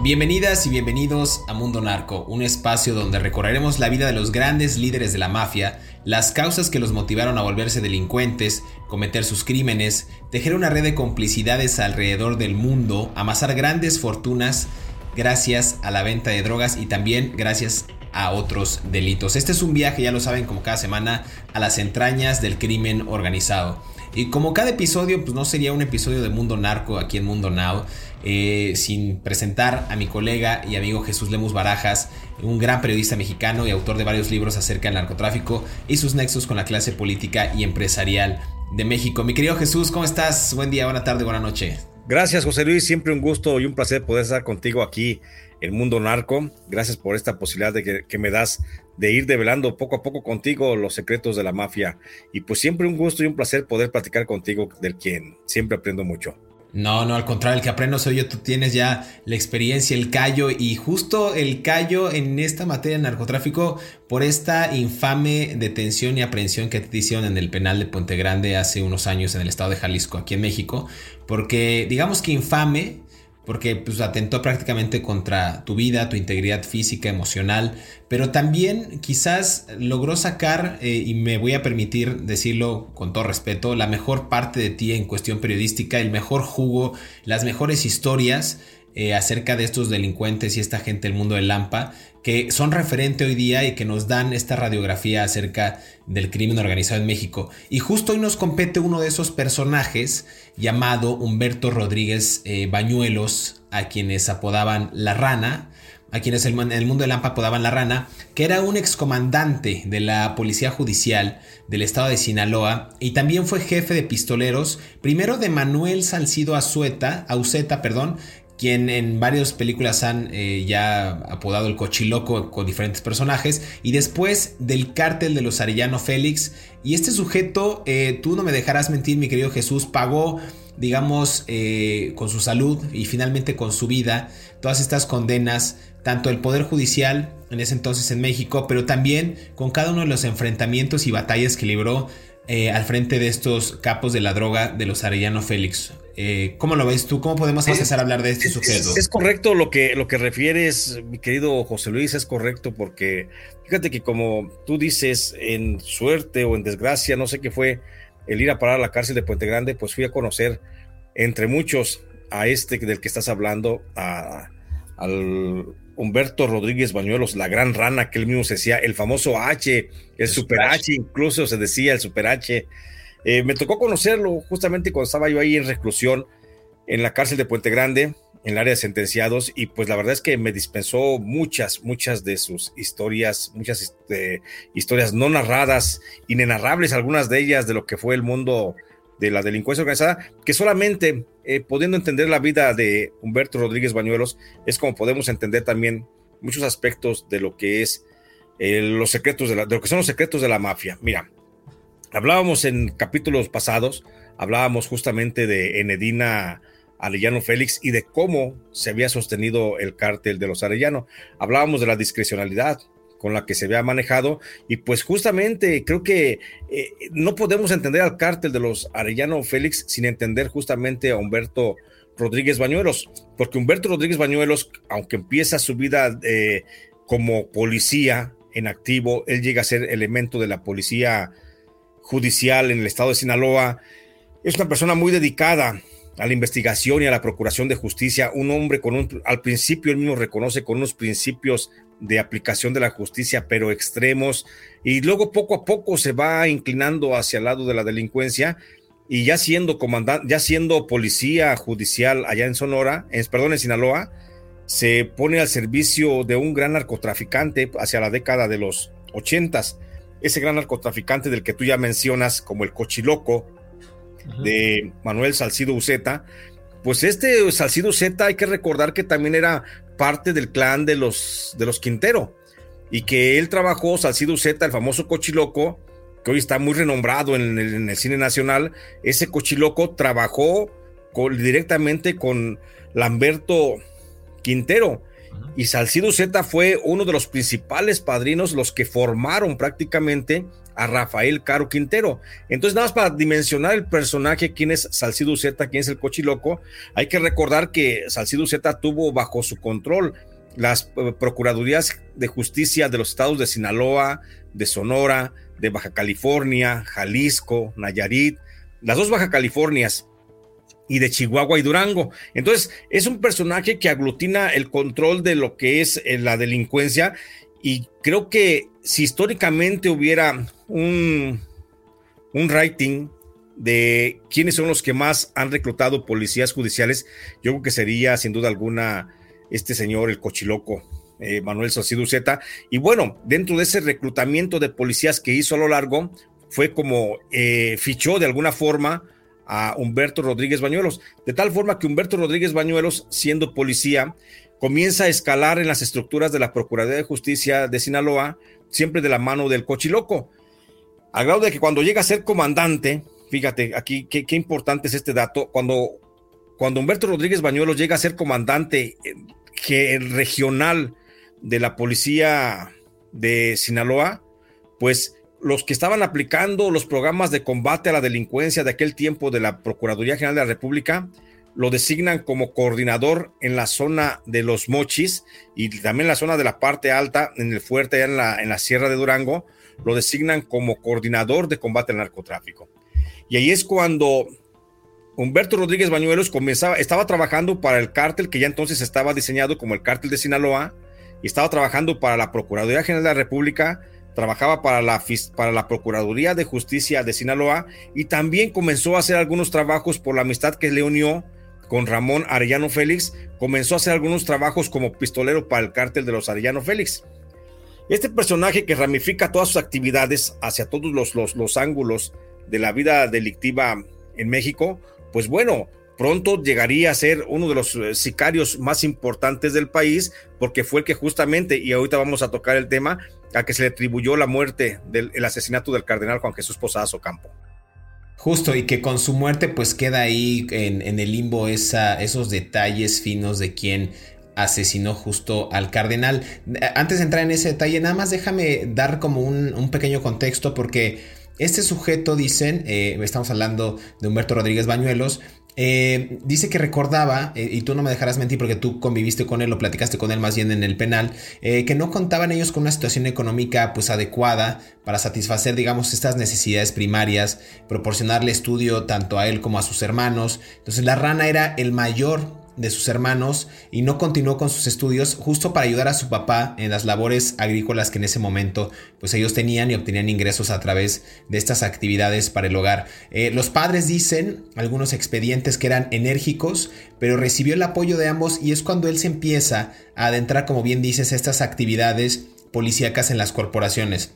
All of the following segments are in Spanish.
Bienvenidas y bienvenidos a Mundo Narco, un espacio donde recorreremos la vida de los grandes líderes de la mafia, las causas que los motivaron a volverse delincuentes, cometer sus crímenes, tejer una red de complicidades alrededor del mundo, amasar grandes fortunas gracias a la venta de drogas y también gracias a otros delitos. Este es un viaje, ya lo saben, como cada semana, a las entrañas del crimen organizado. Y como cada episodio, pues no sería un episodio de Mundo Narco aquí en Mundo Now, eh, sin presentar a mi colega y amigo Jesús Lemus Barajas, un gran periodista mexicano y autor de varios libros acerca del narcotráfico y sus nexos con la clase política y empresarial de México. Mi querido Jesús, ¿cómo estás? Buen día, buena tarde, buena noche. Gracias, José Luis. Siempre un gusto y un placer poder estar contigo aquí en Mundo Narco. Gracias por esta posibilidad de que, que, me das de ir develando poco a poco contigo los secretos de la mafia. Y pues siempre un gusto y un placer poder platicar contigo, del quien siempre aprendo mucho. No, no, al contrario, el que aprendo soy yo, tú tienes ya la experiencia, el callo y justo el callo en esta materia de narcotráfico por esta infame detención y aprehensión que te hicieron en el penal de Puente Grande hace unos años en el estado de Jalisco, aquí en México, porque digamos que infame porque pues, atentó prácticamente contra tu vida, tu integridad física, emocional, pero también quizás logró sacar, eh, y me voy a permitir decirlo con todo respeto, la mejor parte de ti en cuestión periodística, el mejor jugo, las mejores historias eh, acerca de estos delincuentes y esta gente del mundo del Lampa, que son referente hoy día y que nos dan esta radiografía acerca del crimen organizado en México. Y justo hoy nos compete uno de esos personajes llamado Humberto Rodríguez eh, Bañuelos, a quienes apodaban La Rana, a quienes en el mundo del Lampa apodaban La Rana, que era un excomandante de la Policía Judicial del estado de Sinaloa y también fue jefe de pistoleros, primero de Manuel Salcido Azueta, Auceta, perdón, quien en varias películas han eh, ya apodado el cochiloco con diferentes personajes, y después del cártel de los Arellano Félix. Y este sujeto, eh, tú no me dejarás mentir, mi querido Jesús, pagó, digamos, eh, con su salud y finalmente con su vida, todas estas condenas, tanto el Poder Judicial en ese entonces en México, pero también con cada uno de los enfrentamientos y batallas que libró al frente de estos capos de la droga de los Arellano Félix. Eh, ¿Cómo lo ves tú? ¿Cómo podemos empezar a hablar de este sujeto? Es, correcto lo que, lo que refieres, mi querido José Luis, es correcto porque fíjate que como tú dices, en suerte o en desgracia, no sé qué fue el ir a parar a la cárcel de Puente Grande, pues fui a conocer entre muchos a este del que estás hablando, a, al Humberto Rodríguez Bañuelos, la gran rana que él mismo se decía, el famoso H, el, Super H, incluso se decía el Super H. Eh, me tocó conocerlo justamente cuando estaba yo ahí en reclusión en la cárcel de Puente Grande, en el área de sentenciados, y pues la verdad es que me dispensó muchas, muchas de sus historias, muchas este, historias no narradas, inenarrables, algunas de ellas de lo que fue el mundo de la delincuencia organizada, que solamente eh, pudiendo entender la vida de Humberto Rodríguez Bañuelos, es como podemos entender también muchos aspectos de lo que es eh, los secretos de, lo que son los secretos de la mafia. Mira, Hablábamos en capítulos pasados, hablábamos justamente de Enedina Arellano Félix y de cómo se había sostenido el cártel de los Arellano. Hablábamos de la discrecionalidad con la que se había manejado. Y pues justamente creo que eh, no podemos entender al cártel de los Arellano Félix sin entender justamente a Humberto Rodríguez Bañuelos, porque Humberto Rodríguez Bañuelos, aunque empieza su vida eh, como policía en activo, él llega a ser elemento de la policía judicial en el estado de Sinaloa, es una persona muy dedicada a la investigación y a la procuración de justicia, un hombre con un, al principio él mismo reconoce con unos principios de aplicación de la justicia, pero extremos, y luego poco a poco se va inclinando hacia el lado de la delincuencia, y ya siendo comandante, ya siendo policía judicial allá en Sonora, en, perdón, en Sinaloa, se pone al servicio de un gran narcotraficante hacia la década de los ochentas. Ese gran narcotraficante del que tú ya mencionas como el cochiloco de Manuel Salcido Uceta, pues este Salcido Uceta hay que recordar que también era parte del clan de los, de los Quintero y que él trabajó, Salcido Uceta, el famoso cochiloco, que hoy está muy renombrado en el, cine nacional, ese cochiloco trabajó directamente con Lamberto Quintero. Y Salcido Z fue uno de los principales padrinos, los que formaron prácticamente a Rafael Caro Quintero. Entonces, nada más para dimensionar el personaje, quién es Salcido Z, quién es el cochiloco, hay que recordar que Salcido Z tuvo bajo su control las eh, Procuradurías de Justicia de los estados de Sinaloa, de Sonora, de Baja California, Jalisco, Nayarit, las dos Baja Californias y de Chihuahua y Durango. Entonces, es un personaje que aglutina el control de lo que es eh, la delincuencia y creo que si históricamente hubiera un, un rating de quiénes son los que más han reclutado policías judiciales, yo creo que sería sin duda alguna este señor, el cochiloco, eh, Manuel Salcido Zeta. Y bueno, dentro de ese reclutamiento de policías que hizo a lo largo, fue como eh, fichó de alguna forma a Humberto Rodríguez Bañuelos, de tal forma que Humberto Rodríguez Bañuelos, siendo policía, comienza a escalar en las estructuras de la Procuraduría de Justicia de Sinaloa, siempre de la mano del cochiloco, al grado de que cuando llega a ser comandante, fíjate aquí qué, qué importante es este dato, cuando, cuando Humberto Rodríguez Bañuelos llega a ser comandante eh, regional de la policía de Sinaloa, pues los que estaban aplicando los programas de combate a la delincuencia de aquel tiempo de la Procuraduría General de la República lo designan como coordinador en la zona de los Mochis y también la zona de la parte alta, en el fuerte, en la, en la Sierra de Durango, lo designan como coordinador de combate al narcotráfico. Y ahí es cuando Humberto Rodríguez Bañuelos comenzaba, estaba trabajando para el cártel que ya entonces estaba diseñado como el cártel de Sinaloa, y estaba trabajando para la Procuraduría General de la República, trabajaba para la, para la Procuraduría de Justicia de Sinaloa y también comenzó a hacer algunos trabajos por la amistad que le unió con Ramón Arellano Félix, comenzó a hacer algunos trabajos como pistolero para el cártel de los Arellano Félix. Este personaje que ramifica todas sus actividades hacia todos los, los, los ángulos de la vida delictiva en México, pues bueno, pronto llegaría a ser uno de los eh, sicarios más importantes del país, porque fue el que justamente, y ahorita vamos a tocar el tema, a que se le atribuyó la muerte del asesinato del cardenal Juan Jesús Posadas Ocampo. Justo, y que con su muerte pues queda ahí en, el limbo esa, esos detalles finos de quién asesinó justo al cardenal. Antes de entrar en ese detalle, nada más déjame dar como un pequeño contexto porque... Este sujeto, dicen, eh, estamos hablando de Humberto Rodríguez Bañuelos, eh, dice que recordaba, eh, y tú no me dejarás mentir porque tú conviviste con él o platicaste con él más bien en el penal, eh, que no contaban ellos con una situación económica pues adecuada para satisfacer, digamos, estas necesidades primarias, proporcionarle estudio tanto a él como a sus hermanos. Entonces la rana era el mayor de sus hermanos y no continuó con sus estudios justo para ayudar a su papá en las labores agrícolas que en ese momento pues ellos tenían y obtenían ingresos a través de estas actividades para el hogar. Eh, los padres dicen algunos expedientes que eran enérgicos, pero recibió el apoyo de ambos y es cuando él se empieza a adentrar, como bien dices, estas actividades policíacas en las corporaciones.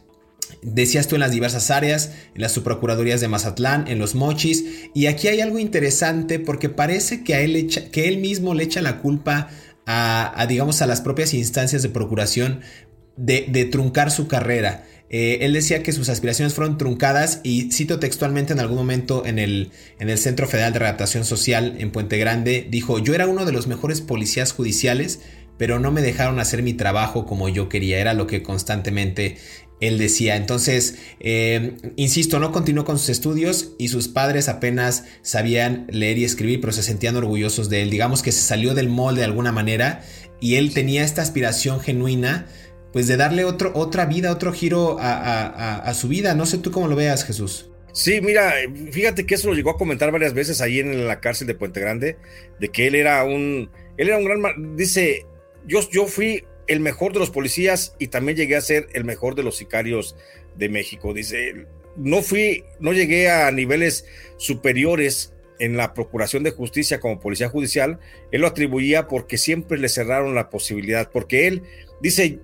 Decías tú en las diversas áreas, en las subprocuradurías de Mazatlán, en los mochis, y aquí hay algo interesante porque parece que, a él, que él mismo le echa la culpa a, digamos, a las propias instancias de procuración de, truncar su carrera. Eh, él decía que sus aspiraciones fueron truncadas y cito textualmente en algún momento en el, en el Centro Federal de Readaptación Social en Puente Grande, dijo, yo era uno de los mejores policías judiciales, pero no me dejaron hacer mi trabajo como yo quería, era lo que constantemente él decía. Entonces, eh, insisto, no continuó con sus estudios y sus padres apenas sabían leer y escribir, pero se sentían orgullosos de él. Digamos que se salió del molde de alguna manera y él tenía esta aspiración genuina, pues de darle otro, otra vida, otro giro a, su vida. No sé tú cómo lo veas, Jesús. Sí, mira, fíjate que eso lo llegó a comentar varias veces ahí en la cárcel de Puente Grande, de que él era un, él era un gran, dice, yo, yo fui el mejor de los policías y también llegué a ser el mejor de los sicarios de México. Dice, no fui, no llegué a niveles superiores en la Procuración de Justicia como policía judicial, él lo atribuía porque siempre le cerraron la posibilidad, porque él dice,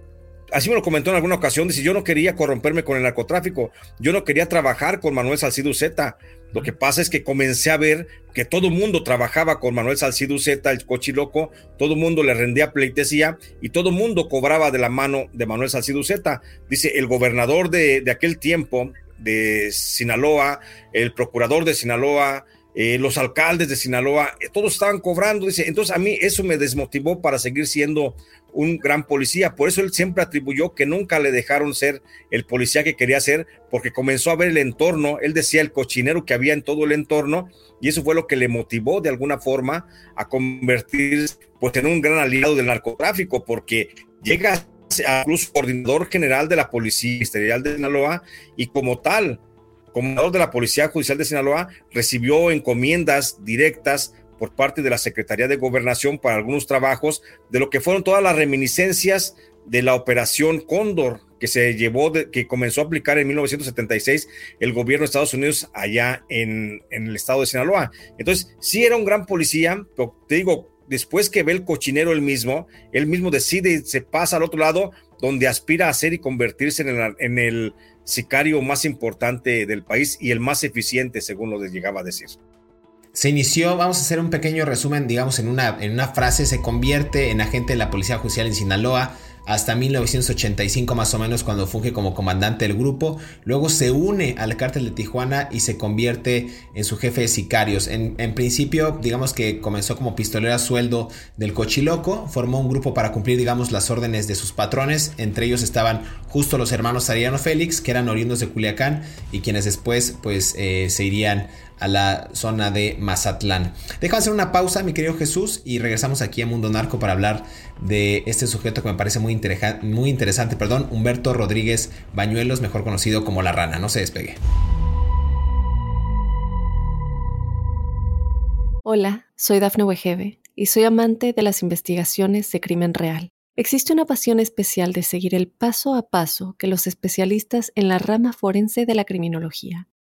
así me lo comentó en alguna ocasión, dice, yo no quería corromperme con el narcotráfico, yo no quería trabajar con Manuel Salcido Zeta, lo que pasa es que comencé a ver que todo el mundo trabajaba con Manuel Salcido Zeta, el cochiloco, todo el mundo le rendía pleitesía y todo el mundo cobraba de la mano de Manuel Salcido Zeta. Dice, el gobernador de, de aquel tiempo, de Sinaloa, el procurador de Sinaloa, eh, los alcaldes de Sinaloa, eh, todos estaban cobrando, dice, entonces a mí eso me desmotivó para seguir siendo un gran policía, por eso él siempre atribuyó que nunca le dejaron ser el policía que quería ser, porque comenzó a ver el entorno, él decía el cochinero que había en todo el entorno, y eso fue lo que le motivó de alguna forma a convertirse pues, en un gran aliado del narcotráfico, porque llega a incluso coordinador general de la Policía Ministerial de Sinaloa y como tal comandador de la Policía Judicial de Sinaloa recibió encomiendas directas por parte de la Secretaría de Gobernación para algunos trabajos de lo que fueron todas las reminiscencias de la operación Cóndor que se llevó, que comenzó a aplicar en 1976 el gobierno de Estados Unidos allá en, en el estado de Sinaloa. Entonces, sí era un gran policía, pero te digo, después que ve el cochinero él mismo, él mismo decide y se pasa al otro lado, donde aspira a ser y convertirse en el, en el sicario más importante del país y el más eficiente, según lo llegaba a decir. Se inició, vamos a hacer un pequeño resumen, digamos, en una, en una frase, se convierte en agente de la Policía Judicial en Sinaloa, hasta 1985 más o menos cuando funge como comandante del grupo. Luego se une al cártel de Tijuana y se convierte en su jefe de sicarios. En, principio, digamos que comenzó como pistolero a sueldo del Cochiloco, formó un grupo para cumplir, digamos, las órdenes de sus patrones. Entre ellos estaban justo los hermanos Ariano Félix, que eran oriundos de Culiacán y quienes después pues eh, se irían a la zona de Mazatlán. Déjame hacer una pausa, mi querido Jesús, y regresamos aquí a Mundo Narco para hablar de este sujeto que me parece muy, muy interesante, perdón, Humberto Rodríguez Bañuelos, mejor conocido como La Rana. No se despegue. Hola, soy Dafne Wegebe y soy amante de las investigaciones de crimen real. Existe una pasión especial de seguir el paso a paso que los especialistas en la rama forense de la criminología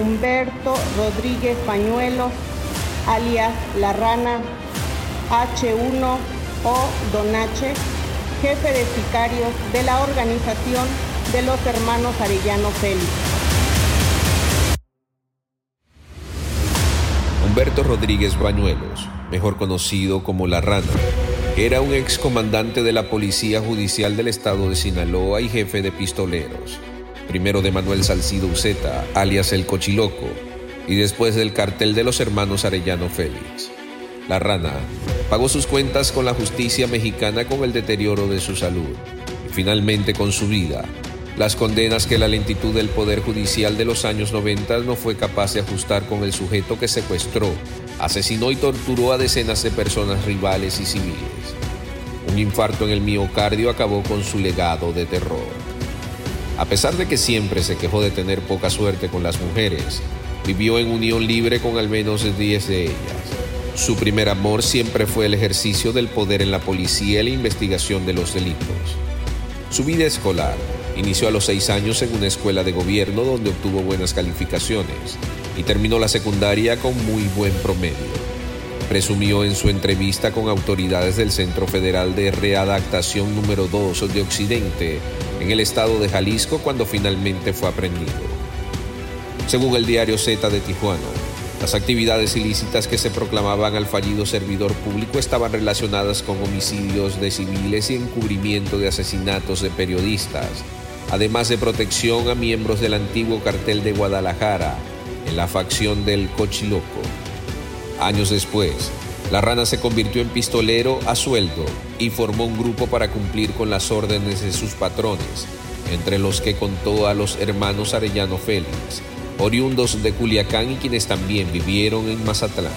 Humberto Rodríguez Pañuelos, alias La Rana, H1 o Donache, jefe de sicarios de la organización de los hermanos Arellano Félix. Humberto Rodríguez Bañuelos, mejor conocido como La Rana, era un excomandante de la Policía Judicial del Estado de Sinaloa y jefe de pistoleros primero de Manuel Salcido Uceta, alias El Cochiloco, y después del cartel de los hermanos Arellano Félix. La rana pagó sus cuentas con la justicia mexicana con el deterioro de su salud y finalmente con su vida, las condenas que la lentitud del Poder Judicial de los años 90 no fue capaz de ajustar con el sujeto que secuestró, asesinó y torturó a decenas de personas rivales y civiles. Un infarto en el miocardio acabó con su legado de terror. A pesar de que siempre se quejó de tener poca suerte con las mujeres, vivió en unión libre con al menos 10 de ellas. Su primer amor siempre fue el ejercicio del poder en la policía y la investigación de los delitos. Su vida escolar inició a los seis años en una escuela de gobierno donde obtuvo buenas calificaciones y terminó la secundaria con muy buen promedio. Presumió en su entrevista con autoridades del Centro Federal de Readaptación número 2 de Occidente en el estado de Jalisco cuando finalmente fue aprendido. Según el diario Z de Tijuana, las actividades ilícitas que se proclamaban al fallido servidor público estaban relacionadas con homicidios de civiles y encubrimiento de asesinatos de periodistas, además de protección a miembros del antiguo cartel de Guadalajara en la facción del Cochiloco. Años después, la rana se convirtió en pistolero a sueldo y formó un grupo para cumplir con las órdenes de sus patrones, entre los que contó a los hermanos Arellano Félix, oriundos de Culiacán y quienes también vivieron en Mazatlán.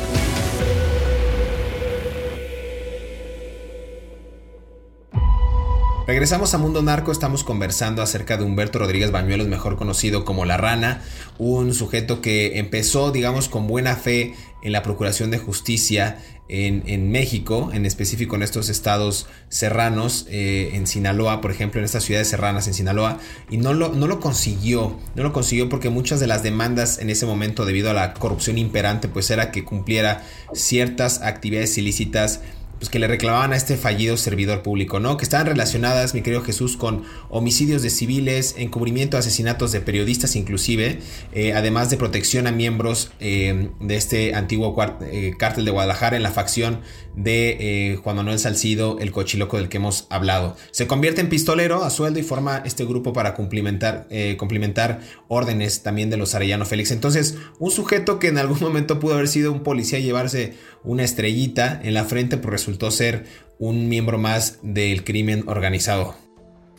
Regresamos a Mundo Narco, estamos conversando acerca de Humberto Rodríguez Bañuelos, mejor conocido como La Rana, un sujeto que empezó, digamos, con buena fe en la Procuración de Justicia en, México, en específico en estos estados serranos, eh, en Sinaloa, por ejemplo, en estas ciudades serranas en Sinaloa, y no lo, no lo consiguió, no lo consiguió porque muchas de las demandas en ese momento debido a la corrupción imperante, pues era que cumpliera ciertas actividades ilícitas pues que le reclamaban a este fallido servidor público, ¿no? Que estaban relacionadas, mi querido Jesús, con homicidios de civiles, encubrimiento asesinatos de periodistas inclusive, eh, además de protección a miembros eh, de este antiguo eh, cártel de Guadalajara en la facción de Juan Manuel Salcido, el cochiloco del que hemos hablado. Se convierte en pistolero a sueldo y forma este grupo para cumplimentar, cumplimentar órdenes también de los Arellano Félix. Entonces, un sujeto que en algún momento pudo haber sido un policía y llevarse una estrellita en la frente, pues resultó ser un miembro más del crimen organizado.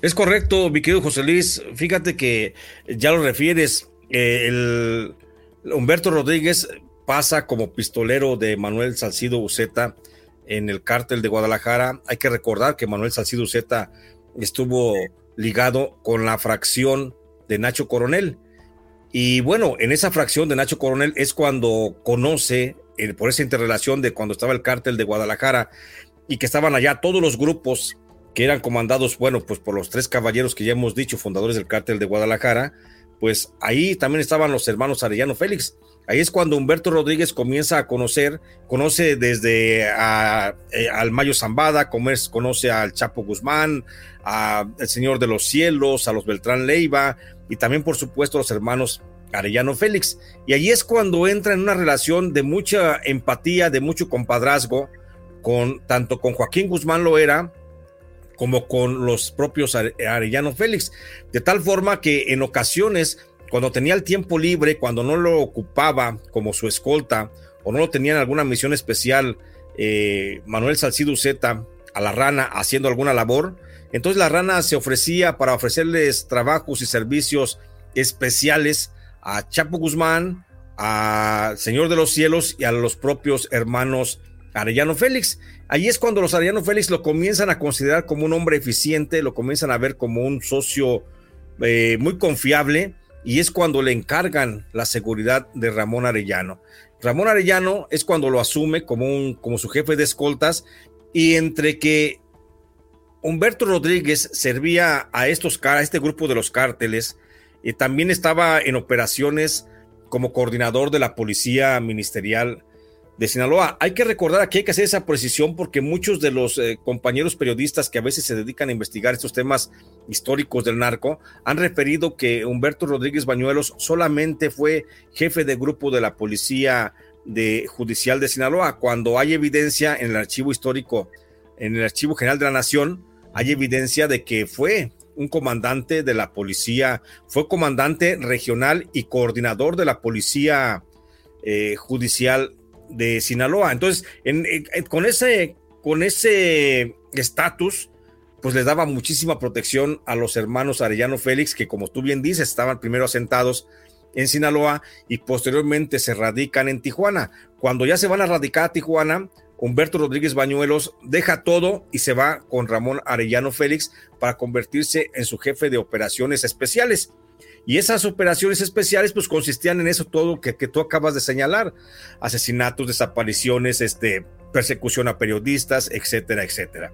Es correcto, mi querido José Luis. Fíjate que ya lo refieres, eh, el Humberto Rodríguez pasa como pistolero de Manuel Salcido Uceta en el cártel de Guadalajara. Hay que recordar que Manuel Salcido Uceta estuvo ligado con la fracción de Nacho Coronel. Y bueno, en esa fracción de Nacho Coronel es cuando conoce por esa interrelación de cuando estaba el cártel de Guadalajara y que estaban allá todos los grupos que eran comandados, bueno, pues por los tres caballeros que ya hemos dicho, fundadores del cártel de Guadalajara, pues ahí también estaban los hermanos Arellano Félix. Ahí es cuando Humberto Rodríguez comienza a conocer, conoce desde eh, al Mayo Zambada, conoce al Chapo Guzmán, al Señor de los Cielos, a los Beltrán Leiva y también por supuesto a los hermanos Arellano Félix. Y allí es cuando entra en una relación de mucha empatía, de mucho compadrazgo, con, tanto con Joaquín Guzmán Loera como con los propios Arellano Félix. De tal forma que en ocasiones, cuando tenía el tiempo libre, cuando no lo ocupaba como su escolta o no lo tenía en alguna misión especial, eh, Manuel Salcido Zeta a la rana haciendo alguna labor, entonces la rana se ofrecía para ofrecerles trabajos y servicios especiales a Chapo Guzmán, a Señor de los Cielos y a los propios hermanos Arellano Félix. Ahí es cuando los Arellano Félix lo comienzan a considerar como un hombre eficiente, lo comienzan a ver como un socio eh, muy confiable y es cuando le encargan la seguridad de Ramón Arellano. Ramón Arellano es cuando lo asume como, un, como su jefe de escoltas y entre que Humberto Rodríguez servía a, estos, a este grupo de los cárteles, y también estaba en operaciones como coordinador de la Policía Ministerial de Sinaloa. Hay que recordar que hay que hacer esa precisión porque muchos de los eh, compañeros periodistas que a veces se dedican a investigar estos temas históricos del narco han referido que Humberto Rodríguez Bañuelos solamente fue jefe de grupo de la Policía de Judicial de Sinaloa, cuando hay evidencia en el archivo histórico, en el archivo general de la Nación, hay evidencia de que fue un comandante de la policía, fue comandante regional y coordinador de la policía eh, judicial de Sinaloa. Entonces, con ese con ese estatus, pues le daba muchísima protección a los hermanos Arellano Félix, que como tú bien dices, estaban primero asentados en Sinaloa y posteriormente se radican en Tijuana. Cuando ya se van a radicar a Tijuana, Humberto Rodríguez Bañuelos deja todo y se va con Ramón Arellano Félix para convertirse en su jefe de operaciones especiales. Y esas operaciones especiales pues consistían en eso todo que, que tú acabas de señalar, asesinatos, desapariciones, este, persecución a periodistas, etcétera, etcétera.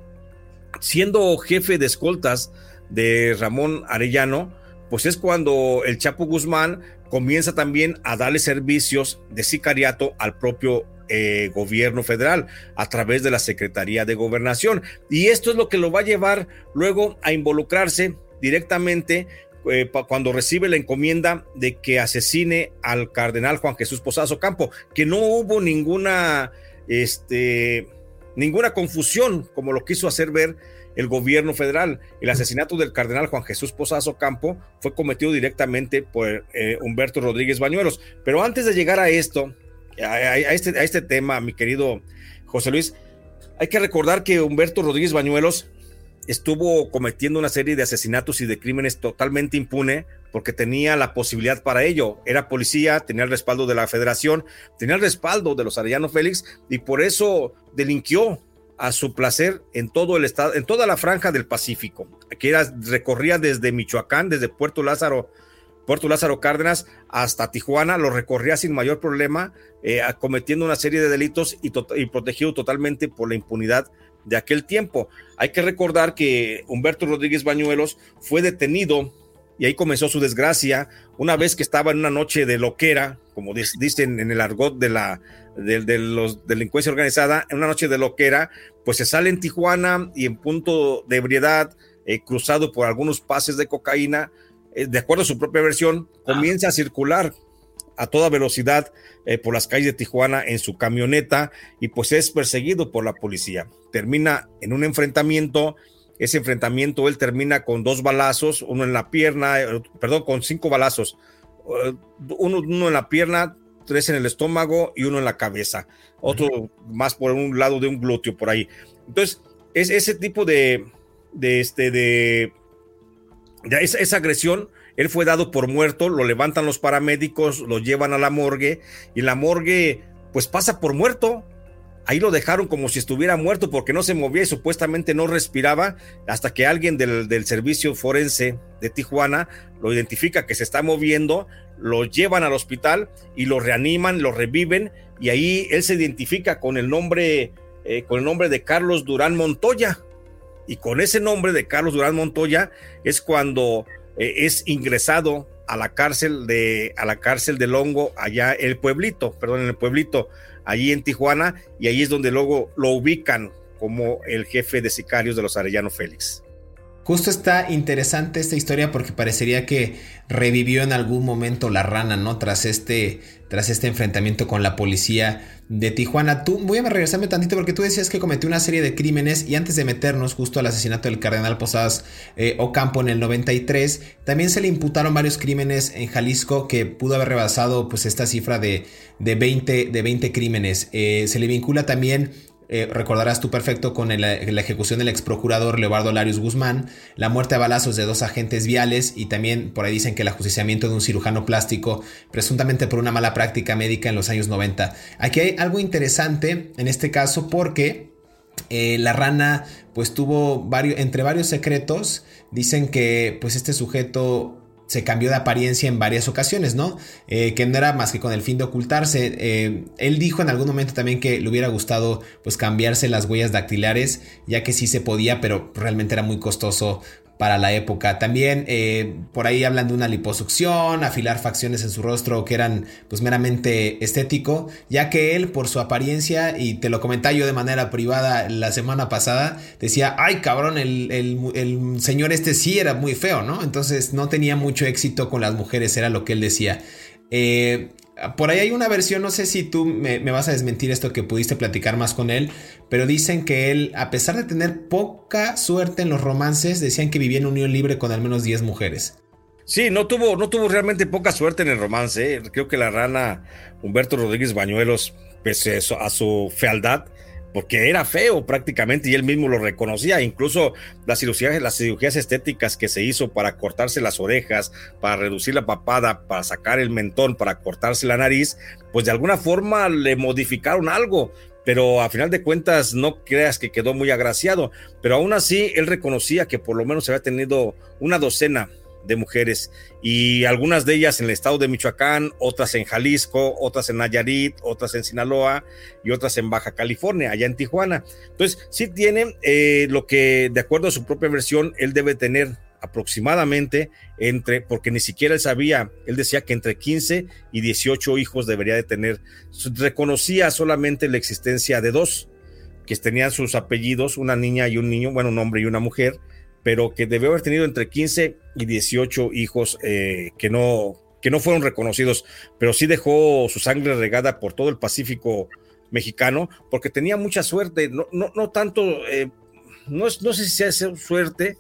Siendo jefe de escoltas de Ramón Arellano, pues es cuando el Chapo Guzmán comienza también a darle servicios de sicariato al propio eh, gobierno federal a través de la Secretaría de Gobernación. Y esto es lo que lo va a llevar luego a involucrarse directamente eh, cuando recibe la encomienda de que asesine al cardenal Juan Jesús Posazo Campo, que no hubo ninguna, este, ninguna confusión como lo quiso hacer ver el gobierno federal. El asesinato del cardenal Juan Jesús Posazo Campo fue cometido directamente por eh, Humberto Rodríguez Bañuelos. Pero antes de llegar a esto, a, este, a este tema, mi querido José Luis, hay que recordar que Humberto Rodríguez Bañuelos estuvo cometiendo una serie de asesinatos y de crímenes totalmente impune porque tenía la posibilidad para ello. Era policía, tenía el respaldo de la federación, tenía el respaldo de los Arellano Félix y por eso delinquió a su placer en todo el estado, en toda la franja del Pacífico, que era, recorría desde Michoacán, desde Puerto Lázaro, Puerto Lázaro Cárdenas hasta Tijuana, lo recorría sin mayor problema, eh, cometiendo una serie de delitos y, y protegido totalmente por la impunidad de aquel tiempo. Hay que recordar que Humberto Rodríguez Bañuelos fue detenido y ahí comenzó su desgracia una vez que estaba en una noche de loquera, como dicen en el argot de la de, los delincuencia organizada, en una noche de loquera, pues se sale en Tijuana y en punto de ebriedad, eh, cruzado por algunos pases de cocaína, eh, de acuerdo a su propia versión, ah. comienza a circular a toda velocidad eh, por las calles de Tijuana en su camioneta y pues es perseguido por la policía. Termina en un enfrentamiento, ese enfrentamiento él termina con dos balazos, uno en la pierna, perdón, con cinco balazos, uno, uno en la pierna, tres en el estómago y uno en la cabeza, otro más por un lado de un glúteo por ahí. Entonces, es ese tipo de, de este, de, esa, esa, agresión, él fue dado por muerto, lo levantan los paramédicos, lo llevan a la morgue y la morgue pues pasa por muerto, Ahí lo dejaron como si estuviera muerto porque no se movía y supuestamente no respiraba hasta que alguien del, servicio forense de Tijuana lo identifica que se está moviendo, lo llevan al hospital y lo reaniman, lo reviven y ahí él se identifica con el nombre, eh, con el nombre de Carlos Durán Montoya. Y con ese nombre de Carlos Durán Montoya es cuando eh, es ingresado a la cárcel de a la cárcel de Longo allá el pueblito, perdón, en el pueblito allí en Tijuana, y ahí es donde luego lo ubican como el jefe de sicarios de los Arellano Félix. Justo está interesante esta historia porque parecería que revivió en algún momento la rana, ¿no? Tras este, tras este enfrentamiento con la policía de Tijuana. Tú, voy a regresarme tantito porque tú decías que cometió una serie de crímenes y antes de meternos justo al asesinato del cardenal Posadas eh, Ocampo en el 93, también se le imputaron varios crímenes en Jalisco que pudo haber rebasado pues esta cifra de, de, 20, de 20 crímenes. Eh, se le vincula también eh, recordarás tú perfecto con la ejecución del ex procurador Leobardo Larios Guzmán, la muerte a balazos de dos agentes viales y también por ahí dicen que el ajusticiamiento de un cirujano plástico, presuntamente por una mala práctica médica en los años 90. Aquí hay algo interesante en este caso porque eh, la rana pues tuvo varios, entre varios secretos, dicen que pues este sujeto se cambió de apariencia en varias ocasiones, ¿no? Eh, que no era más que con el fin de ocultarse. Eh, él dijo en algún momento también que le hubiera gustado pues cambiarse las huellas dactilares, ya que sí se podía, pero realmente era muy costoso para la época. También eh, por ahí hablan de una liposucción, afilar facciones en su rostro que eran pues meramente estético, ya que él por su apariencia, y te lo comentaba yo de manera privada la semana pasada, decía, ay cabrón, el, el señor este sí era muy feo, ¿no? Entonces no tenía mucho éxito con las mujeres, era lo que él decía. Eh, por ahí hay una versión, no sé si tú me, vas a desmentir esto que pudiste platicar más con él, pero dicen que él, a pesar de tener poca suerte en los romances, decían que vivía en unión libre con al menos 10 mujeres. Sí, no tuvo, no tuvo realmente poca suerte en el romance. ¿eh? Creo que la rana Humberto Rodríguez Bañuelos, pese a su fealdad, porque era feo prácticamente y él mismo lo reconocía. Incluso las cirugías, las cirugías estéticas que se hizo para cortarse las orejas, para reducir la papada, para sacar el mentón, para cortarse la nariz, pues de alguna forma le modificaron algo. pero a final de cuentas no creas que quedó muy agraciado, pero aún así él reconocía que por lo menos había tenido una docena de mujeres y algunas de ellas en el estado de Michoacán, otras en Jalisco, otras en Nayarit, otras en Sinaloa y otras en Baja California, allá en Tijuana. Entonces, sí tiene eh, lo que, de acuerdo a su propia versión, él debe tener aproximadamente entre, porque ni siquiera él sabía, él decía que entre 15 y 18 hijos debería de tener. Reconocía solamente la existencia de dos, que tenían sus apellidos, una niña y un niño, bueno, un hombre y una mujer, pero que debió haber tenido entre 15 y 18 hijos eh, que, no, que no fueron reconocidos, pero sí dejó su sangre regada por todo el Pacífico mexicano, porque tenía mucha suerte, no, no, no tanto, eh, no, no sé si sea suerte,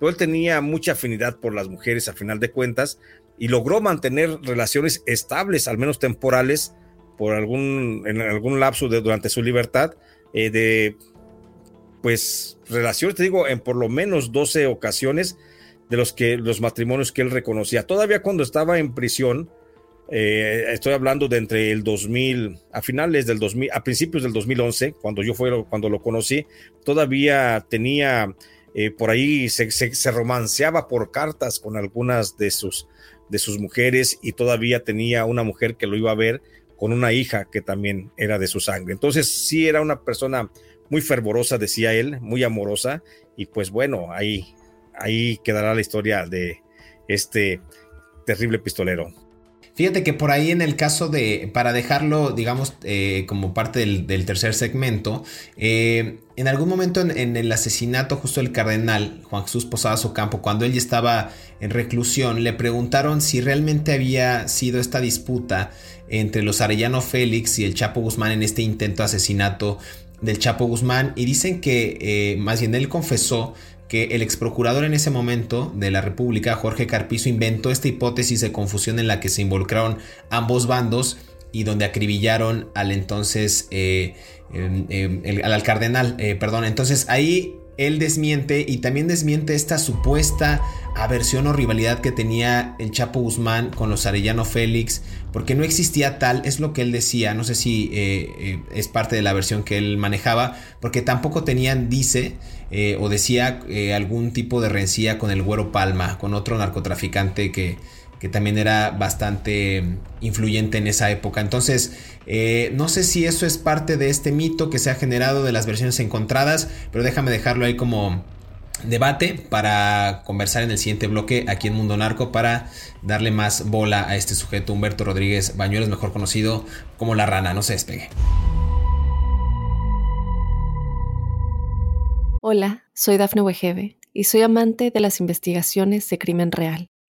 pero él tenía mucha afinidad por las mujeres a final de cuentas y logró mantener relaciones estables, al menos temporales, por algún, en algún lapso de, durante su libertad, eh, de pues relaciones, te digo, en por lo menos 12 ocasiones de los que los matrimonios que él reconocía. Todavía cuando estaba en prisión, eh, estoy hablando de entre el 2000, a finales del 2000, a principios del 2011, cuando yo fue, cuando lo conocí, todavía tenía eh, por ahí se, se, romanceaba por cartas con algunas de sus, de sus mujeres y todavía tenía una mujer que lo iba a ver con una hija que también era de su sangre. Entonces sí era una persona muy fervorosa, decía él, muy amorosa, y pues bueno, ahí, ahí quedará la historia de este terrible pistolero. Fíjate que por ahí en el caso de, para dejarlo, digamos, eh, como parte del, tercer segmento, eh, en algún momento en, el asesinato justo del cardenal Juan Jesús Posadas Ocampo, cuando él ya estaba en reclusión, le preguntaron si realmente había sido esta disputa entre los Arellano Félix y el Chapo Guzmán en este intento de asesinato del Chapo Guzmán y dicen que eh, más bien él confesó que el ex procurador en ese momento de la República, Jorge Carpizo, inventó esta hipótesis de confusión en la que se involucraron ambos bandos y donde acribillaron al entonces, eh, em, em, al cardenal, eh, perdón. Entonces ahí él desmiente y también desmiente esta supuesta aversión o rivalidad que tenía el Chapo Guzmán con los Arellano Félix, porque no existía tal, es lo que él decía, no sé si eh, eh, es parte de la versión que él manejaba, porque tampoco tenían, dice, eh, o decía algún tipo de rencilla con el Güero Palma, con otro narcotraficante que, que también era bastante influyente en esa época. Entonces, eh, no sé si eso es parte de este mito que se ha generado de las versiones encontradas, pero déjame dejarlo ahí como debate para conversar en el siguiente bloque aquí en Mundo Narco para darle más bola a este sujeto, Humberto Rodríguez Bañuelos, mejor conocido como La Rana. No se despegue. Hola, soy Dafne Wegebe y soy amante de las investigaciones de crimen real.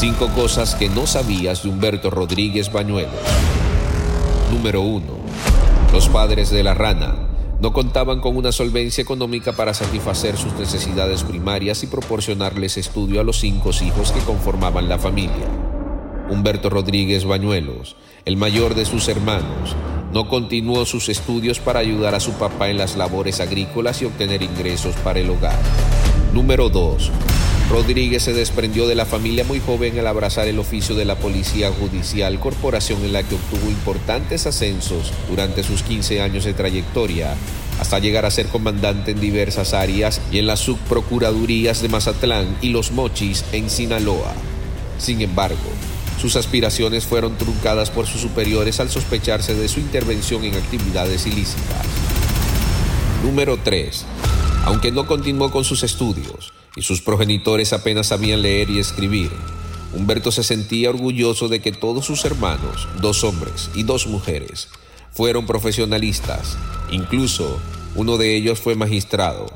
Cinco cosas que no sabías de Humberto Rodríguez Bañuelos. Número 1. Los padres de la rana no contaban con una solvencia económica para satisfacer sus necesidades primarias y proporcionarles estudio a los cinco hijos que conformaban la familia. Humberto Rodríguez Bañuelos, el mayor de sus hermanos, no continuó sus estudios para ayudar a su papá en las labores agrícolas y obtener ingresos para el hogar. Número 2. Rodríguez se desprendió de la familia muy joven al abrazar el oficio de la Policía Judicial, corporación en la que obtuvo importantes ascensos durante sus 15 años de trayectoria, hasta llegar a ser comandante en diversas áreas y en las subprocuradurías de Mazatlán y Los Mochis en Sinaloa. Sin embargo, sus aspiraciones fueron truncadas por sus superiores al sospecharse de su intervención en actividades ilícitas. Número 3. Aunque no continuó con sus estudios, y sus progenitores apenas sabían leer y escribir. Humberto se sentía orgulloso de que todos sus hermanos, dos hombres y dos mujeres, fueron profesionalistas. Incluso uno de ellos fue magistrado.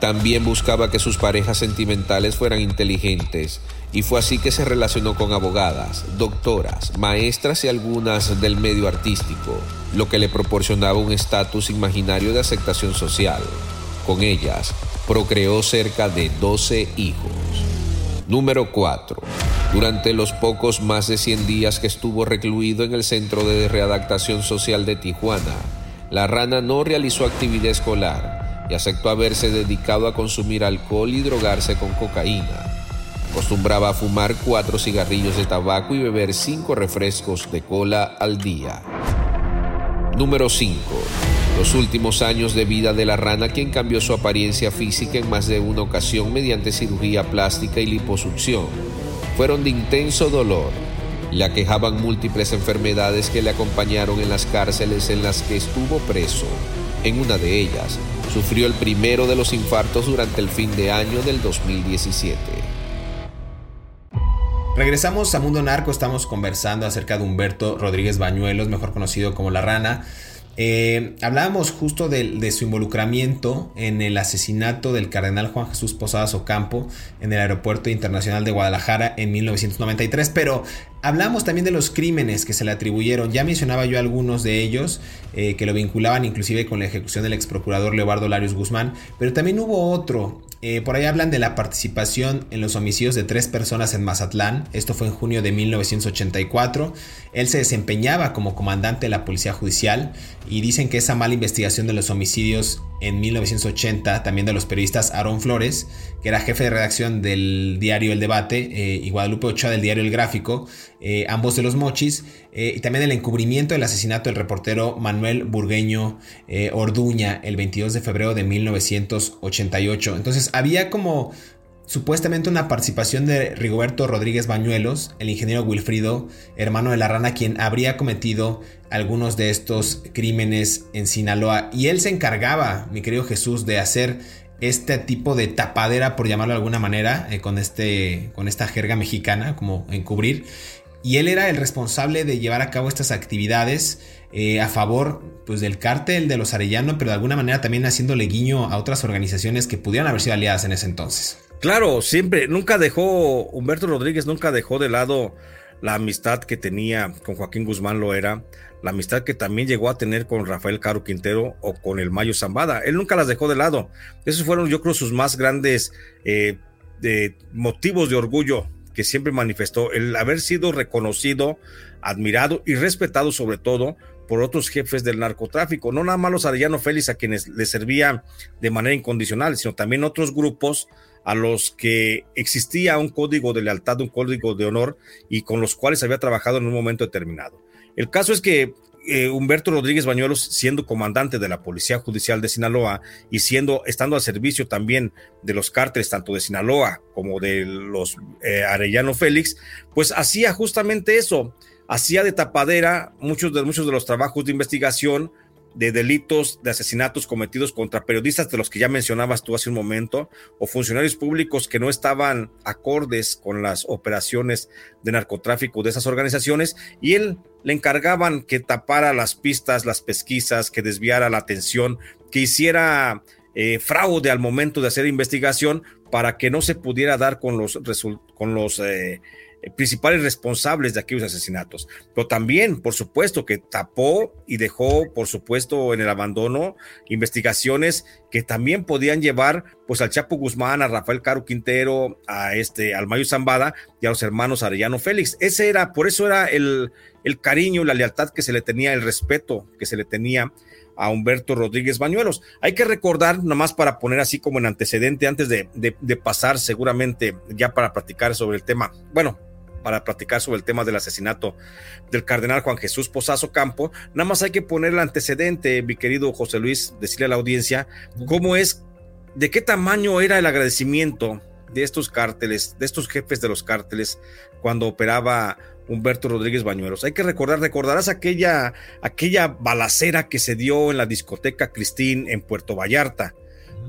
También buscaba que sus parejas sentimentales fueran inteligentes y fue así que se relacionó con abogadas, doctoras, maestras y algunas del medio artístico, lo que le proporcionaba un estatus imaginario de aceptación social. Con ellas, procreó cerca de 12 hijos. Número 4. Durante los pocos más de 100 días que estuvo recluido en el Centro de Readaptación Social de Tijuana, la rana no realizó actividad escolar y aceptó haberse dedicado a consumir alcohol y drogarse con cocaína. Acostumbraba a fumar cuatro cigarrillos de tabaco y beber cinco refrescos de cola al día. Número 5. Los últimos años de vida de la rana, quien cambió su apariencia física en más de una ocasión mediante cirugía plástica y liposucción, fueron de intenso dolor. Le aquejaban múltiples enfermedades que le acompañaron en las cárceles en las que estuvo preso. En una de ellas, sufrió el primero de los infartos durante el fin de año del 2017. Regresamos a Mundo Narco, estamos conversando acerca de Humberto Rodríguez Bañuelos, mejor conocido como La Rana. Eh, hablábamos justo de, su involucramiento en el asesinato del cardenal Juan Jesús Posadas Ocampo en el Aeropuerto Internacional de Guadalajara en 1993, pero hablamos también de los crímenes que se le atribuyeron. Ya mencionaba yo algunos de ellos eh, que lo vinculaban inclusive con la ejecución del ex procurador Leobardo Larios Guzmán, pero también hubo otro eh, por ahí hablan de la participación en los homicidios de tres personas en Mazatlán. Esto fue en junio de 1984. Él se desempeñaba como comandante de la Policía Judicial y dicen que esa mala investigación de los homicidios en 1980, también de los periodistas Aaron Flores, que era jefe de redacción del diario El Debate, eh, y Guadalupe Ochoa del diario El Gráfico, eh, ambos de los Mochis, eh, y también el encubrimiento del asesinato del reportero Manuel Burgueño Orduña el 22 de febrero de 1988. Entonces había como supuestamente una participación de Rigoberto Rodríguez Bañuelos, el ingeniero Wilfrido, hermano de la rana, quien habría cometido algunos de estos crímenes en Sinaloa. Y él se encargaba, mi querido Jesús, de hacer este tipo de tapadera, por llamarlo de alguna manera, eh, con, este, con esta jerga mexicana, como encubrir. Y él era el responsable de llevar a cabo estas actividades eh, a favor pues, del cártel de los Arellano, pero de alguna manera también haciéndole guiño a otras organizaciones que pudieran haber sido aliadas en ese entonces. Claro, siempre, nunca dejó, Humberto Rodríguez nunca dejó de lado la amistad que tenía con Joaquín Guzmán lo era, la amistad que también llegó a tener con Rafael Caro Quintero o con el Mayo Zambada. Él nunca las dejó de lado. Esos fueron, yo creo, sus más grandes eh, motivos de orgullo que siempre manifestó, el haber sido reconocido, admirado y respetado sobre todo por otros jefes del narcotráfico, no nada más los Arellano Félix a quienes le servía de manera incondicional, sino también otros grupos a los que existía un código de lealtad, un código de honor y con los cuales había trabajado en un momento determinado. El caso es que eh, Humberto Rodríguez Bañuelos, siendo comandante de la Policía Judicial de Sinaloa y siendo, estando al servicio también de los cárteles, tanto de Sinaloa como de los eh, Arellano Félix, pues hacía justamente eso, hacía de tapadera muchos de, muchos de los trabajos de investigación, de delitos de asesinatos cometidos contra periodistas de los que ya mencionabas tú hace un momento, o funcionarios públicos que no estaban acordes con las operaciones de narcotráfico de esas organizaciones, y él le encargaban que tapara las pistas, las pesquisas, que desviara la atención, que hiciera eh, fraude al momento de hacer investigación para que no se pudiera dar con los, con los eh, principales responsables de aquellos asesinatos. Pero también, por supuesto, que tapó y dejó, por supuesto, en el abandono investigaciones que también podían llevar pues al Chapo Guzmán, a Rafael Caro Quintero, a este, al Mayo Zambada y a los hermanos Arellano Félix. Ese era, por eso era el, el cariño, la lealtad que se le tenía, el respeto que se le tenía a Humberto Rodríguez Bañuelos. Hay que recordar, nomás para poner así como en antecedente, antes de, de, pasar seguramente ya para platicar sobre el tema, bueno, para platicar sobre el tema del asesinato del cardenal Juan Jesús Posazo Campo, nada más hay que poner el antecedente, mi querido José Luis, decirle a la audiencia cómo es, de qué tamaño era el agradecimiento de estos cárteles, de estos jefes de los cárteles, cuando operaba Humberto Rodríguez Bañuelos. Hay que recordar, recordarás aquella, aquella balacera que se dio en la discoteca Cristín en Puerto Vallarta,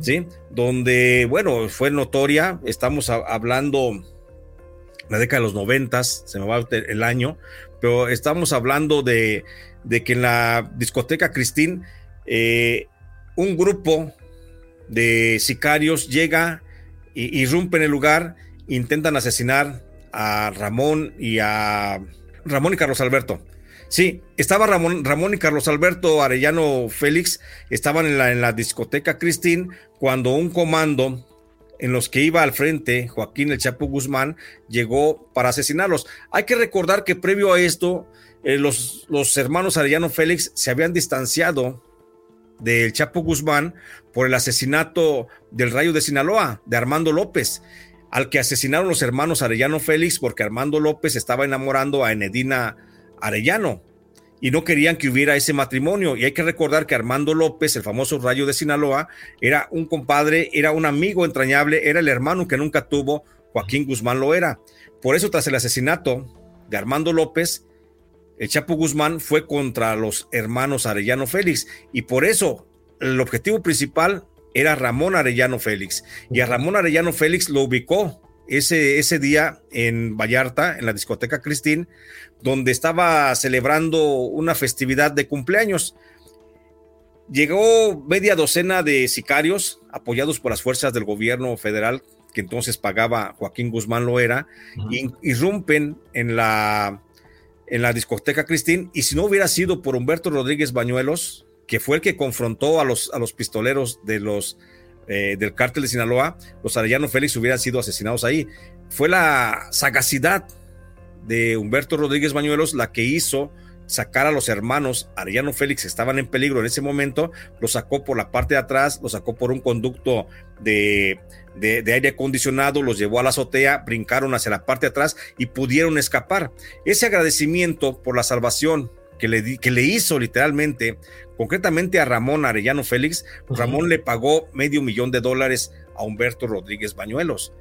¿sí? Donde, bueno, fue notoria, estamos hablando la década de los noventas, se me va el año, pero estamos hablando de, que en la discoteca Cristín, eh, un grupo de sicarios llega, y, irrumpe en el lugar, intentan asesinar a Ramón y a Ramón y Carlos Alberto. Sí, estaba Ramón, Ramón y Carlos Alberto Arellano Félix, estaban en la, en la discoteca Cristín cuando un comando en los que iba al frente Joaquín el Chapo Guzmán llegó para asesinarlos. Hay que recordar que previo a esto, eh, los, los hermanos Arellano Félix se habían distanciado del Chapo Guzmán por el asesinato del Rayo de Sinaloa, de Armando López, al que asesinaron los hermanos Arellano Félix porque Armando López estaba enamorando a Enedina Arellano y no querían que hubiera ese matrimonio. Y hay que recordar que Armando López, el famoso Rayo de Sinaloa, era un compadre, era un amigo entrañable, era el hermano que nunca tuvo, Joaquín Guzmán lo era. Por eso, tras el asesinato de Armando López, el Chapo Guzmán fue contra los hermanos Arellano Félix. Y por eso, el objetivo principal era Ramón Arellano Félix. Y a Ramón Arellano Félix lo ubicó ese, ese día en Vallarta, en la discoteca Cristín, donde estaba celebrando una festividad de cumpleaños. Llegó media docena de sicarios apoyados por las fuerzas del gobierno federal que entonces pagaba Joaquín Guzmán Loera, y irrumpen en la, en la discoteca Cristín y si no hubiera sido por Humberto Rodríguez Bañuelos, que fue el que confrontó a los, a los pistoleros de los, eh, del cártel de Sinaloa, los Arellano Félix hubieran sido asesinados ahí. Fue la sagacidad de Humberto Rodríguez Bañuelos la que hizo sacar a los hermanos Arellano Félix, que estaban en peligro en ese momento, los sacó por la parte de atrás, los sacó por un conducto de, de, aire acondicionado, los llevó a la azotea, brincaron hacia la parte de atrás y pudieron escapar. Ese agradecimiento por la salvación que le, que le hizo literalmente, concretamente a Ramón Arellano Félix, Ramón le pagó medio millón de dólares a Humberto Rodríguez Bañuelos.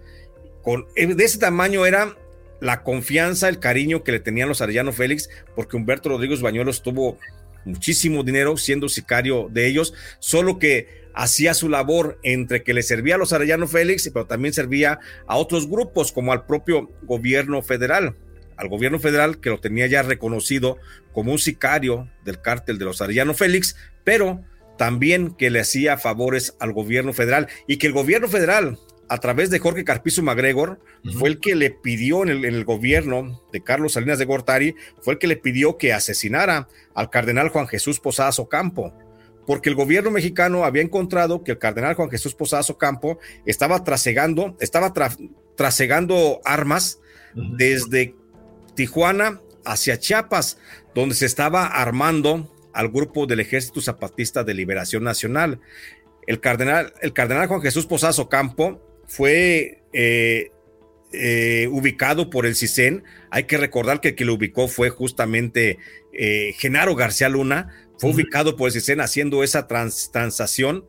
Con, de ese tamaño era la confianza, el cariño que le tenían los Arellano Félix, porque Humberto Rodríguez Bañuelos tuvo muchísimo dinero siendo sicario de ellos, solo que hacía su labor entre que le servía a los Arellano Félix, pero también servía a otros grupos, como al propio gobierno federal, al gobierno federal que lo tenía ya reconocido como un sicario del cártel de los Arellano Félix, pero también que le hacía favores al gobierno federal y que el gobierno federal a través de Jorge Carpizo MacGregor, fue el que le pidió en el, gobierno de Carlos Salinas de Gortari, fue el que le pidió que asesinara al cardenal Juan Jesús Posadas Ocampo, porque el gobierno mexicano había encontrado que el cardenal Juan Jesús Posadas Ocampo estaba trasegando, estaba trasegando armas desde Tijuana hacia Chiapas, donde se estaba armando al grupo del Ejército Zapatista de Liberación Nacional. El cardenal, el cardenal Juan Jesús Posadas Ocampo fue eh, eh, ubicado por el CISEN. Hay que recordar que el que lo ubicó fue justamente eh, Genaro García Luna. Fue ubicado por el CISEN haciendo esa transacción,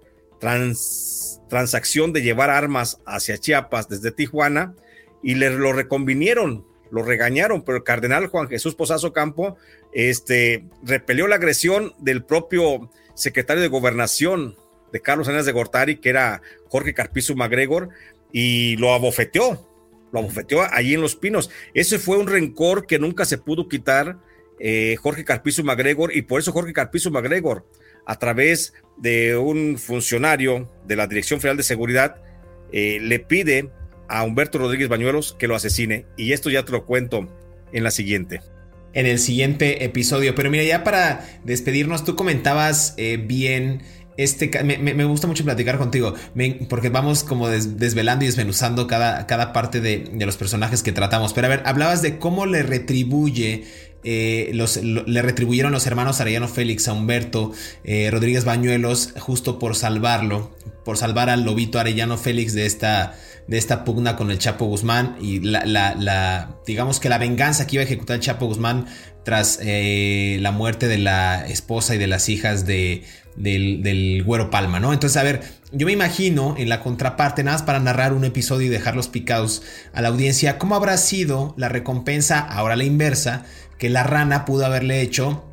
transacción de llevar armas hacia Chiapas desde Tijuana y le lo reconvinieron, lo regañaron, pero el cardenal Juan Jesús Posazo Campo este, repelió la agresión del propio secretario de gobernación de Carlos Arenas de Gortari, que era Jorge Carpizo MacGregor, y lo abofeteó, lo abofeteó allí en Los Pinos. Ese fue un rencor que nunca se pudo quitar eh, Jorge Carpizo MacGregor, y por eso Jorge Carpizo MacGregor, a través de un funcionario de la Dirección Federal de Seguridad, eh, le pide a Humberto Rodríguez Bañuelos que lo asesine. Y esto ya te lo cuento en la siguiente en el siguiente episodio. Pero mira, ya para despedirnos, tú comentabas eh, bien este, me, gusta mucho platicar contigo, porque vamos como desvelando y desmenuzando cada, cada parte de, los personajes que tratamos. Pero a ver, hablabas de cómo le retribuye, eh, los, le retribuyeron los hermanos Arellano Félix a Humberto eh, Rodríguez Bañuelos justo por salvarlo, por salvar al lobito Arellano Félix de esta, de esta pugna con el Chapo Guzmán y la, digamos que la venganza que iba a ejecutar el Chapo Guzmán tras eh, la muerte de la esposa y de las hijas de del, Güero Palma, ¿no? Entonces, a ver, yo me imagino en la contraparte, nada más para narrar un episodio y dejarlos picados a la audiencia, cómo habrá sido la recompensa, ahora la inversa, que la rana pudo haberle hecho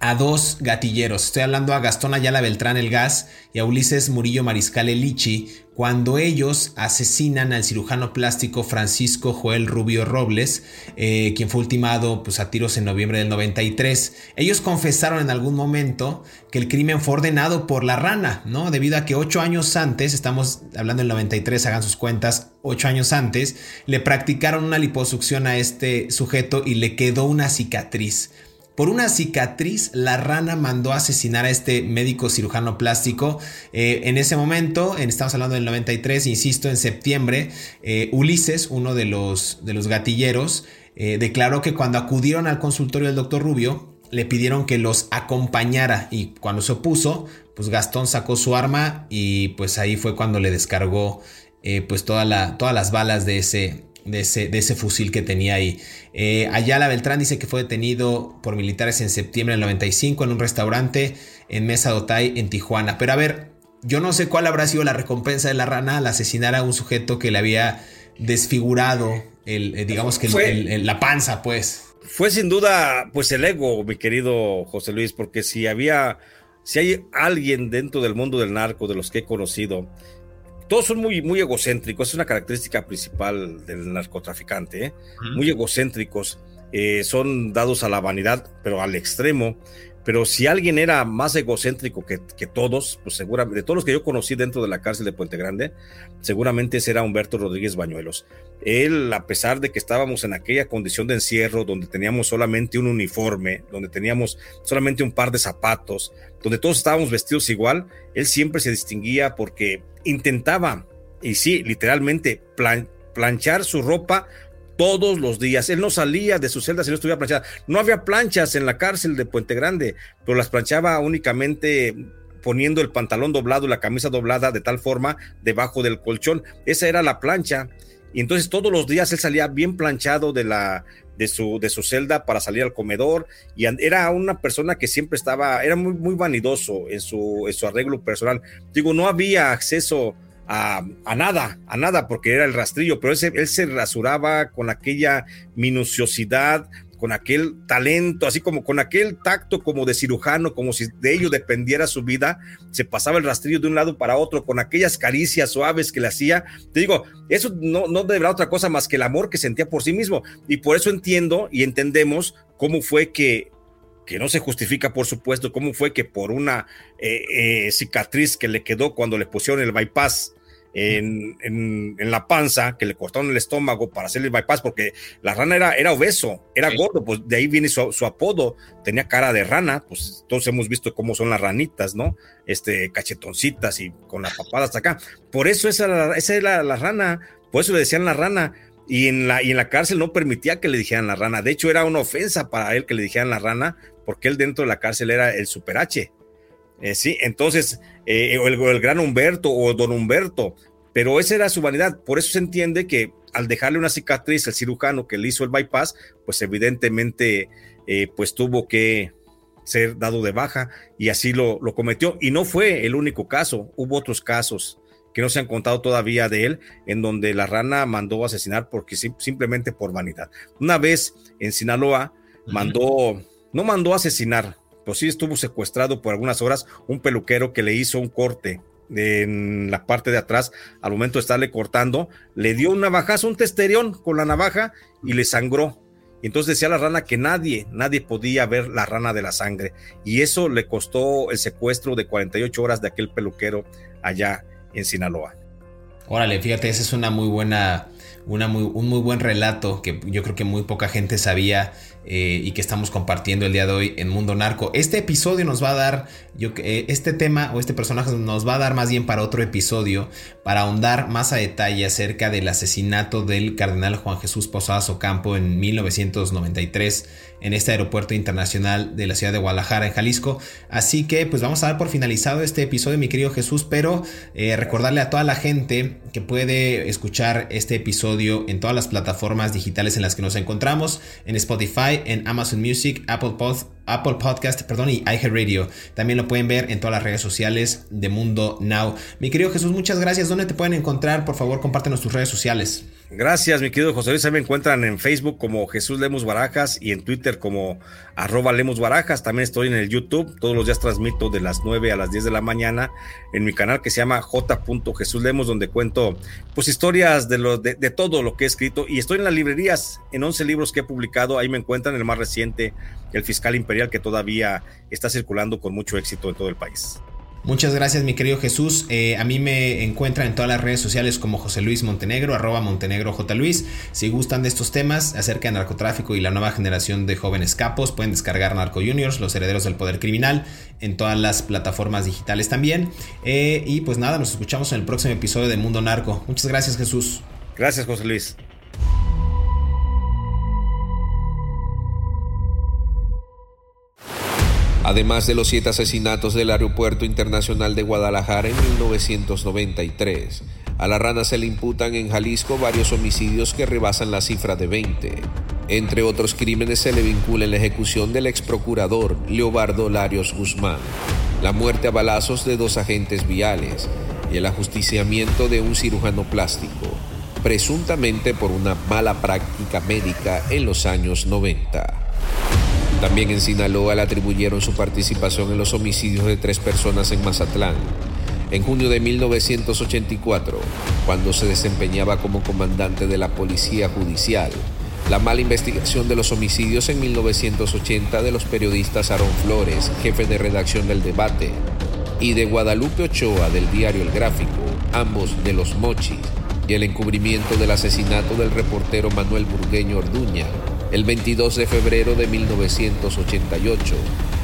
a dos gatilleros. Estoy hablando a Gastón Ayala Beltrán el Gas y a Ulises Murillo Mariscal el Lichi, cuando ellos asesinan al cirujano plástico Francisco Joel Rubio Robles, eh, quien fue ultimado pues, a tiros en noviembre del 93. Ellos confesaron en algún momento que el crimen fue ordenado por la rana, ¿no? Debido a que ocho años antes, estamos hablando del 93, hagan sus cuentas, ocho años antes, le practicaron una liposucción a este sujeto y le quedó una cicatriz. Por una cicatriz, la rana mandó a asesinar a este médico cirujano plástico. Eh, en ese momento, en, estamos hablando del 93, insisto, en septiembre, eh, Ulises, uno de los, de los gatilleros, eh, declaró que cuando acudieron al consultorio del doctor Rubio, le pidieron que los acompañara y cuando se opuso, pues Gastón sacó su arma y pues ahí fue cuando le descargó pues toda la, todas las balas de ese, de ese, fusil que tenía ahí. Eh, Ayala Beltrán dice que fue detenido por militares en septiembre del 95 en un restaurante en Mesa Dotay en Tijuana. Pero a ver, yo no sé cuál habrá sido la recompensa de la rana al asesinar a un sujeto que le había desfigurado el, eh, digamos que la panza, pues. Fue sin duda, pues el ego, mi querido José Luis, porque si había, si hay alguien dentro del mundo del narco, de los que he conocido, todos son muy, muy egocéntricos, es una característica principal del narcotraficante, ¿eh? muy egocéntricos, eh, son dados a la vanidad, pero al extremo. Pero si alguien era más egocéntrico que, que, todos, pues seguramente, de todos los que yo conocí dentro de la cárcel de Puente Grande, seguramente ese era Humberto Rodríguez Bañuelos. Él, a pesar de que estábamos en aquella condición de encierro, donde teníamos solamente un uniforme, donde teníamos solamente un par de zapatos, donde todos estábamos vestidos igual, él siempre se distinguía porque intentaba, y sí, literalmente, planchar su ropa todos los días. Él no salía de su celda si no estuviera planchada. No había planchas en la cárcel de Puente Grande, pero las planchaba únicamente poniendo el pantalón doblado y la camisa doblada de tal forma debajo del colchón. Esa era la plancha. Y entonces todos los días él salía bien planchado de la de su, de su celda para salir al comedor y era una persona que siempre estaba, era muy, muy vanidoso en su, en su arreglo personal. Digo, no había acceso a, nada, a nada, porque era el rastrillo, pero él se rasuraba con aquella minuciosidad, con aquel talento, así como con aquel tacto como de cirujano, como si de ello dependiera su vida, se pasaba el rastrillo de un lado para otro, con aquellas caricias suaves que le hacía. Te digo, eso no, no deberá otra cosa más que el amor que sentía por sí mismo. Y por eso entiendo y entendemos cómo fue que que no se justifica, por supuesto, cómo fue que por una eh, eh, cicatriz que le quedó cuando le pusieron el bypass en, en, la panza, que le cortaron el estómago para hacerle el bypass, porque la rana era, era obeso, era gordo, pues de ahí viene su, su, apodo, tenía cara de rana, pues todos hemos visto cómo son las ranitas, ¿no? Este, cachetoncitas y con las papadas hasta acá. Por eso esa, esa era la, rana, por eso le decían la rana. Y en, la, y en la cárcel no permitía que le dijeran la rana. De hecho, era una ofensa para él que le dijeran la rana, porque él dentro de la cárcel era el super H. Eh, sí, entonces, eh, el, gran Humberto o don Humberto, pero esa era su vanidad. Por eso se entiende que al dejarle una cicatriz al cirujano que le hizo el bypass, pues evidentemente, eh, pues tuvo que ser dado de baja y así lo, lo cometió. Y no fue el único caso, hubo otros casos que no se han contado todavía de él, en donde la rana mandó asesinar porque simplemente por vanidad. Una vez en Sinaloa mandó, no mandó asesinar, pues sí estuvo secuestrado por algunas horas un peluquero que le hizo un corte en la parte de atrás al momento de estarle cortando, le dio un navajazo, un testerión con la navaja y le sangró. Entonces decía la rana que nadie, nadie podía ver la rana de la sangre. Y eso le costó el secuestro de 48 horas de aquel peluquero allá en Sinaloa. Órale, fíjate, esa es una muy buena, muy, un muy buen relato que yo creo que muy poca gente sabía eh, y que estamos compartiendo el día de hoy en Mundo Narco. Este episodio nos va a dar, yo, eh, este tema o este personaje nos va a dar más bien para otro episodio, para ahondar más a detalle acerca del asesinato del cardenal Juan Jesús Posadas Ocampo en 1993 en este aeropuerto internacional de la ciudad de Guadalajara, en Jalisco. Así que pues vamos a dar por finalizado este episodio, mi querido Jesús, pero eh, recordarle a toda la gente que puede escuchar este episodio en todas las plataformas digitales en las que nos encontramos, en Spotify, en Amazon Music, Apple Apple Podcast, perdón, y iHeartRadio. También lo pueden ver en todas las redes sociales de Mundo Now. Mi querido Jesús, muchas gracias. ¿Dónde te pueden encontrar? Por favor, compártenos tus redes sociales. Gracias, mi querido José Luis. Se me encuentran en Facebook como Jesús Lemos Barajas y en Twitter como arroba Lemos Barajas. También estoy en el YouTube. Todos los días transmito de las 9 a las 10 de la mañana en mi canal que se llama J. Jesús Lemos, donde cuento pues historias de, lo, de, de, todo lo que he escrito. Y estoy en las librerías, en 11 libros que he publicado. Ahí me encuentran el más reciente, El Fiscal Imperial, que todavía está circulando con mucho éxito en todo el país. Muchas gracias, mi querido Jesús. Eh, a mí me encuentran en todas las redes sociales como José Luis Montenegro, arroba Montenegro J. Luis. Si gustan de estos temas acerca de narcotráfico y la nueva generación de jóvenes capos, pueden descargar Narco Juniors, los herederos del poder criminal, en todas las plataformas digitales también. Eh, y pues nada, nos escuchamos en el próximo episodio de Mundo Narco. Muchas gracias, Jesús. Gracias, José Luis. Además de los siete asesinatos del Aeropuerto Internacional de Guadalajara en 1993. A la rana se le imputan en Jalisco varios homicidios que rebasan la cifra de 20. Entre otros crímenes se le vincula la ejecución del ex procurador Leobardo Larios Guzmán, la muerte a balazos de dos agentes viales y el ajusticiamiento de un cirujano plástico, presuntamente por una mala práctica médica en los años 90. También en Sinaloa le atribuyeron su participación en los homicidios de tres personas en Mazatlán. En junio de 1984, cuando se desempeñaba como comandante de la Policía Judicial, la mala investigación de los homicidios en 1980 de los periodistas Aaron Flores, jefe de redacción del debate, y de Guadalupe Ochoa del diario El Gráfico, ambos de los Mochis, y el encubrimiento del asesinato del reportero Manuel Burgueño Orduña, el 22 de febrero de 1988,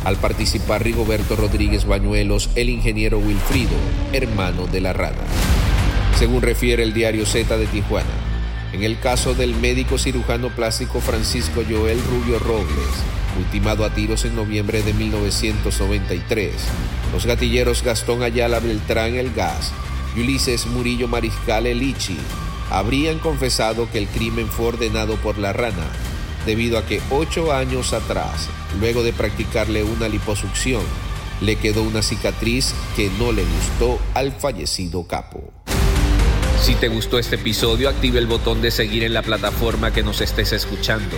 al participar Rigoberto Rodríguez Bañuelos, el ingeniero Wilfrido, hermano de la rana. Según refiere el diario Z de Tijuana, en el caso del médico cirujano plástico Francisco Joel Rubio Robles, ultimado a tiros en noviembre de 1993, los gatilleros Gastón Ayala Beltrán El Gas y Ulises Murillo Mariscal Elichi habrían confesado que el crimen fue ordenado por la rana debido a que ocho años atrás, luego de practicarle una liposucción, le quedó una cicatriz que no le gustó al fallecido capo. Si te gustó este episodio, active el botón de seguir en la plataforma que nos estés escuchando,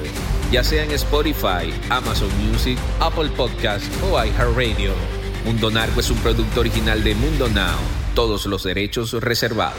ya sea en Spotify, Amazon Music, Apple Podcast o iHeartRadio. Mundo Narco es un producto original de Mundo Now, todos los derechos reservados.